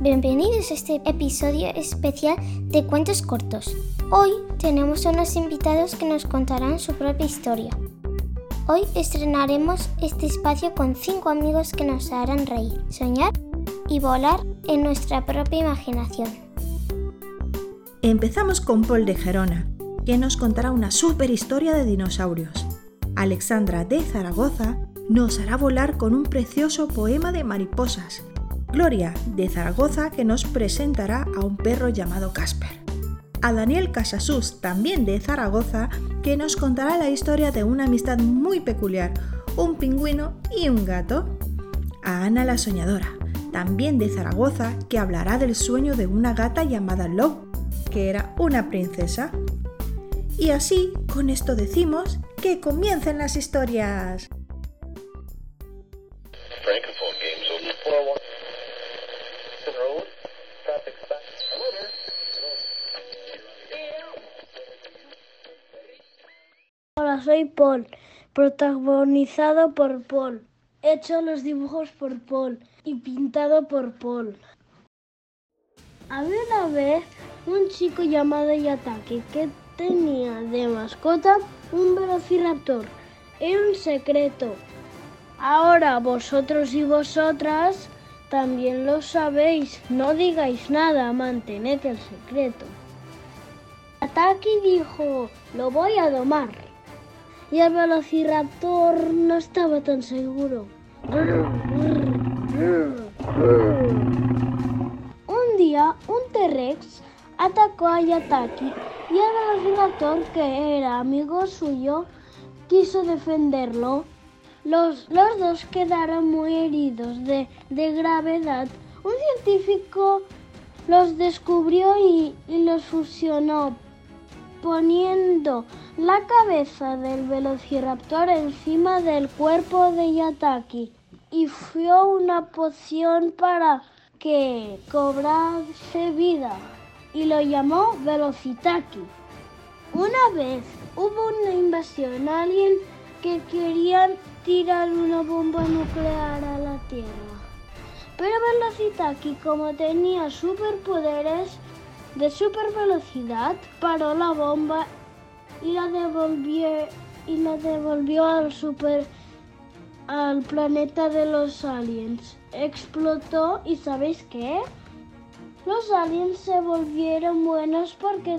Bienvenidos a este episodio especial de cuentos cortos. Hoy tenemos unos invitados que nos contarán su propia historia. Hoy estrenaremos este espacio con cinco amigos que nos harán reír, soñar y volar en nuestra propia imaginación. empezamos con Paul de Gerona, que nos contará una super historia de dinosaurios. Alexandra de Zaragoza nos hará volar con un precioso poema de mariposas. Gloria de Zaragoza que nos presentará a un perro llamado Casper. A Daniel Casasús, también de Zaragoza, que nos contará la historia de una amistad muy peculiar, un pingüino y un gato. A Ana la Soñadora, también de Zaragoza, que hablará del sueño de una gata llamada Love, que era una princesa. Y así, con esto decimos que comiencen las historias. Soy Paul, protagonizado por Paul, hecho los dibujos por Paul y pintado por Paul. Había una vez un chico llamado Yataki que tenía de mascota un velociraptor. Era un secreto. Ahora vosotros y vosotras también lo sabéis. No digáis nada, mantened el secreto. Yataki dijo, lo voy a domar. Y el velociraptor no estaba tan seguro. Un día, un T-Rex atacó a Yataki y el velociraptor, que era amigo suyo, quiso defenderlo. Los, los dos quedaron muy heridos de, de gravedad. Un científico los descubrió y, y los fusionó, poniendo la cabeza del velociraptor encima del cuerpo de Yataki y fue una poción para que cobrase vida y lo llamó Velocitaki. Una vez hubo una invasión alien que querían tirar una bomba nuclear a la Tierra. Pero Velocitaki, como tenía superpoderes de super velocidad, paró la bomba y la devolvió, y la devolvió al super al planeta de los aliens. Explotó y ¿sabéis qué? Los aliens se volvieron buenos porque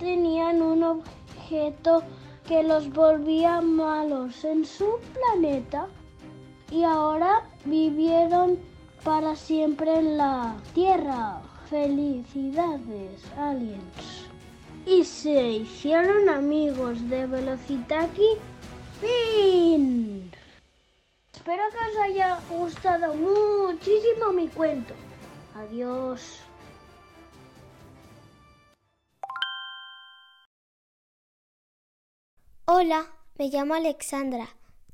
tenían un objeto que los volvía malos en su planeta y ahora vivieron para siempre en la Tierra. Felicidades, aliens. Y se hicieron amigos de Velocitaki. Fin. Espero que os haya gustado muchísimo mi cuento. Adiós. Hola, me llamo Alexandra,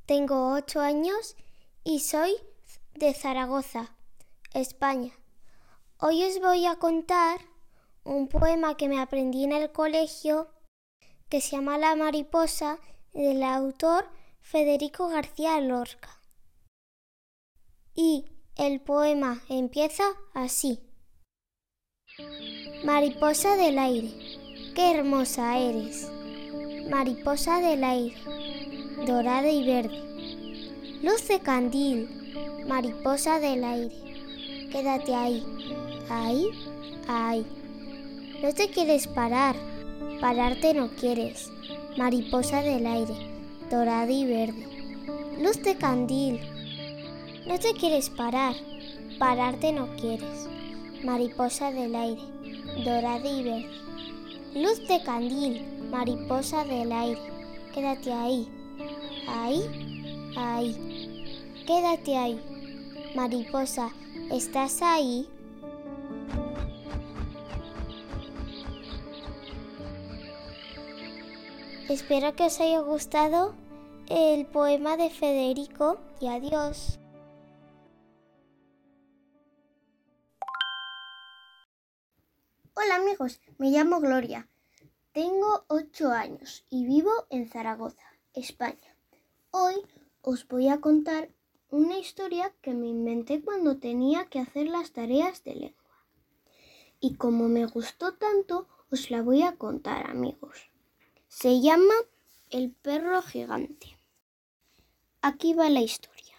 tengo 8 años y soy de Zaragoza, España. Hoy os voy a contar un poema que me aprendí en el colegio que se llama La mariposa del autor Federico García Lorca. Y el poema empieza así. Mariposa del aire, qué hermosa eres. Mariposa del aire, dorada y verde. Luz de candil, mariposa del aire. Quédate ahí, ahí, ahí. No te quieres parar, pararte no quieres. Mariposa del aire, dorada y verde. Luz de candil, no te quieres parar, pararte no quieres. Mariposa del aire, dorada y verde. Luz de candil, mariposa del aire, quédate ahí. Ahí, ahí. Quédate ahí. Mariposa, ¿estás ahí? Espero que os haya gustado el poema de Federico y adiós. Hola amigos, me llamo Gloria. Tengo 8 años y vivo en Zaragoza, España. Hoy os voy a contar una historia que me inventé cuando tenía que hacer las tareas de lengua. Y como me gustó tanto, os la voy a contar amigos. Se llama El perro gigante. Aquí va la historia.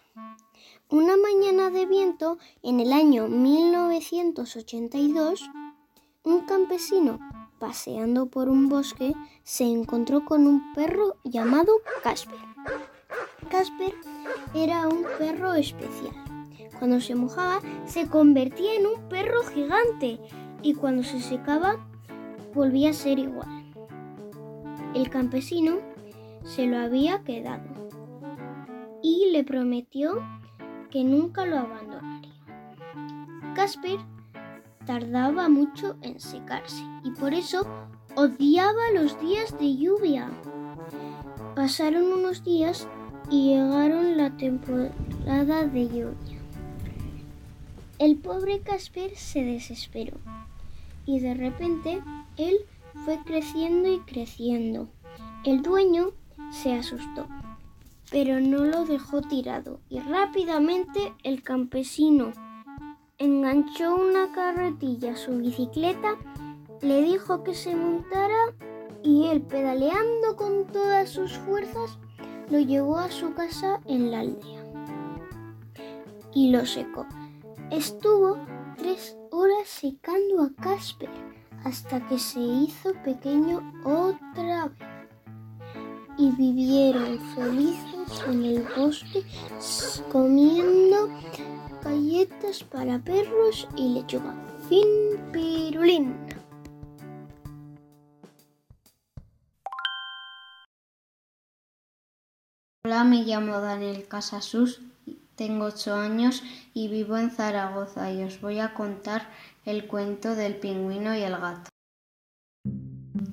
Una mañana de viento en el año 1982, un campesino paseando por un bosque se encontró con un perro llamado Casper. Casper era un perro especial. Cuando se mojaba se convertía en un perro gigante y cuando se secaba volvía a ser igual. El campesino se lo había quedado y le prometió que nunca lo abandonaría. Casper tardaba mucho en secarse y por eso odiaba los días de lluvia. Pasaron unos días y llegaron la temporada de lluvia. El pobre Casper se desesperó y de repente él fue creciendo y creciendo. El dueño se asustó, pero no lo dejó tirado y rápidamente el campesino enganchó una carretilla a su bicicleta, le dijo que se montara y él, pedaleando con todas sus fuerzas, lo llevó a su casa en la aldea y lo secó. Estuvo tres horas secando a Casper hasta que se hizo pequeño otra vez. Y vivieron felices en el bosque comiendo galletas para perros y lechuga. Fin pirulín. Hola, me llamo Daniel Casasus, tengo 8 años y vivo en Zaragoza y os voy a contar el cuento del pingüino y el gato.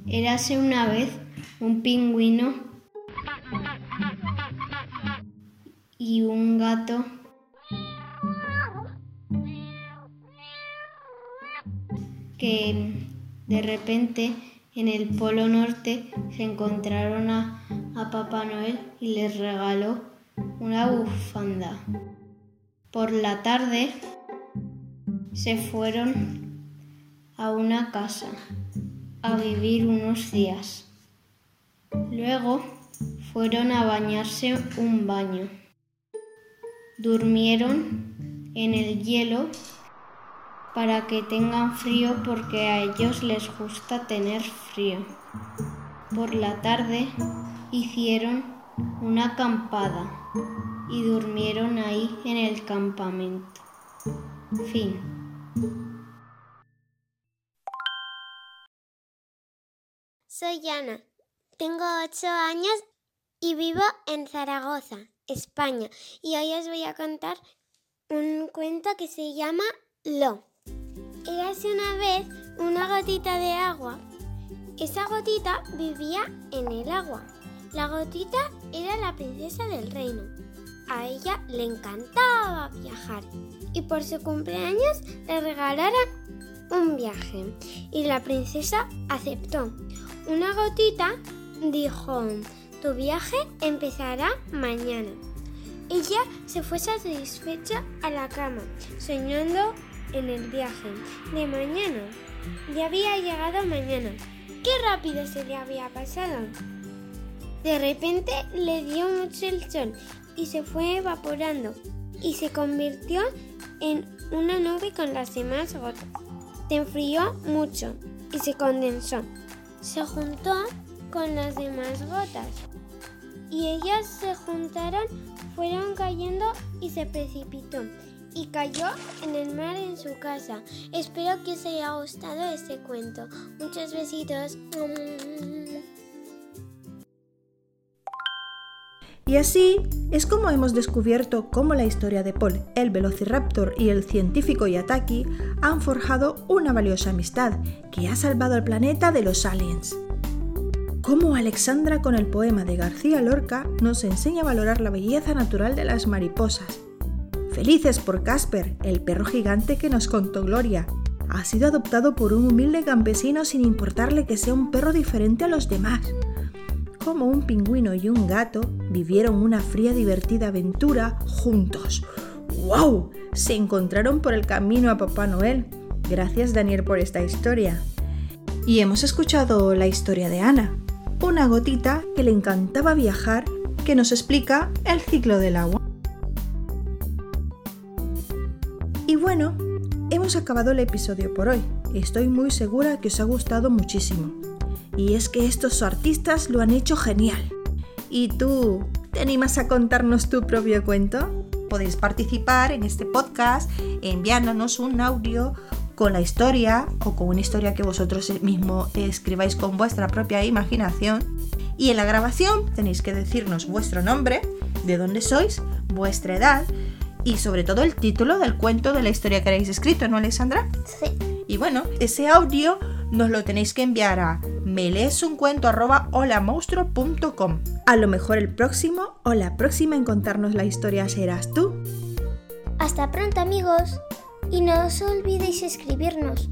Érase una vez un pingüino y un gato que de repente en el Polo Norte se encontraron a, a Papá Noel y les regaló una bufanda. Por la tarde se fueron a una casa a vivir unos días. Luego fueron a bañarse un baño. Durmieron en el hielo para que tengan frío porque a ellos les gusta tener frío. Por la tarde hicieron una acampada y durmieron ahí en el campamento. Fin. Soy Ana, tengo 8 años y vivo en Zaragoza, España. Y hoy os voy a contar un cuento que se llama Lo. Érase una vez una gotita de agua. Esa gotita vivía en el agua. La gotita era la princesa del reino. A ella le encantaba viajar y por su cumpleaños le regalaron un viaje y la princesa aceptó. Una gotita dijo, tu viaje empezará mañana. Ella se fue satisfecha a la cama, soñando en el viaje de mañana. Ya había llegado mañana. ¡Qué rápido se le había pasado! De repente le dio mucho el sol y se fue evaporando y se convirtió en una nube con las demás gotas. Se enfrió mucho y se condensó. Se juntó con las demás gotas y ellas se juntaron, fueron cayendo y se precipitó y cayó en el mar en su casa. Espero que os haya gustado este cuento. Muchos besitos. Y así es como hemos descubierto cómo la historia de Paul, el velociraptor y el científico Yataki han forjado una valiosa amistad que ha salvado al planeta de los aliens. Cómo Alexandra con el poema de García Lorca nos enseña a valorar la belleza natural de las mariposas. Felices por Casper, el perro gigante que nos contó Gloria. Ha sido adoptado por un humilde campesino sin importarle que sea un perro diferente a los demás como un pingüino y un gato vivieron una fría divertida aventura juntos. ¡Wow! Se encontraron por el camino a Papá Noel. Gracias Daniel por esta historia. Y hemos escuchado la historia de Ana, una gotita que le encantaba viajar, que nos explica el ciclo del agua. Y bueno, hemos acabado el episodio por hoy. Estoy muy segura que os ha gustado muchísimo. Y es que estos artistas lo han hecho genial. ¿Y tú? ¿Te animas a contarnos tu propio cuento? Podéis participar en este podcast enviándonos un audio con la historia o con una historia que vosotros mismo escribáis con vuestra propia imaginación. Y en la grabación tenéis que decirnos vuestro nombre, de dónde sois, vuestra edad y sobre todo el título del cuento de la historia que habéis escrito, ¿no, Alexandra? Sí. Y bueno, ese audio nos lo tenéis que enviar a meleesuncuento.holamonstruo.com. A lo mejor el próximo o la próxima en contarnos la historia serás tú. Hasta pronto amigos y no os olvidéis escribirnos.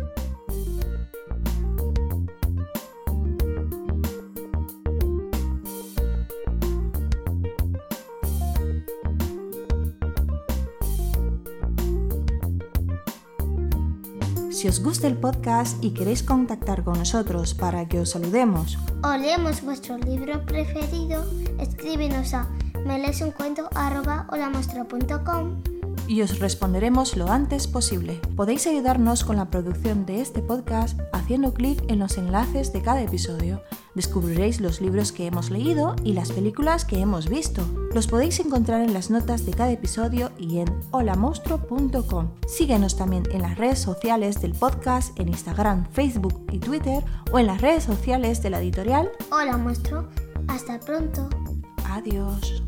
Si os gusta el podcast y queréis contactar con nosotros para que os saludemos O leemos vuestro libro preferido, escríbenos a meleesuncuento.com y os responderemos lo antes posible. Podéis ayudarnos con la producción de este podcast haciendo clic en los enlaces de cada episodio. Descubriréis los libros que hemos leído y las películas que hemos visto. Los podéis encontrar en las notas de cada episodio y en holamonstruo.com. Síguenos también en las redes sociales del podcast, en Instagram, Facebook y Twitter o en las redes sociales de la editorial. Hola monstruo, hasta pronto. Adiós.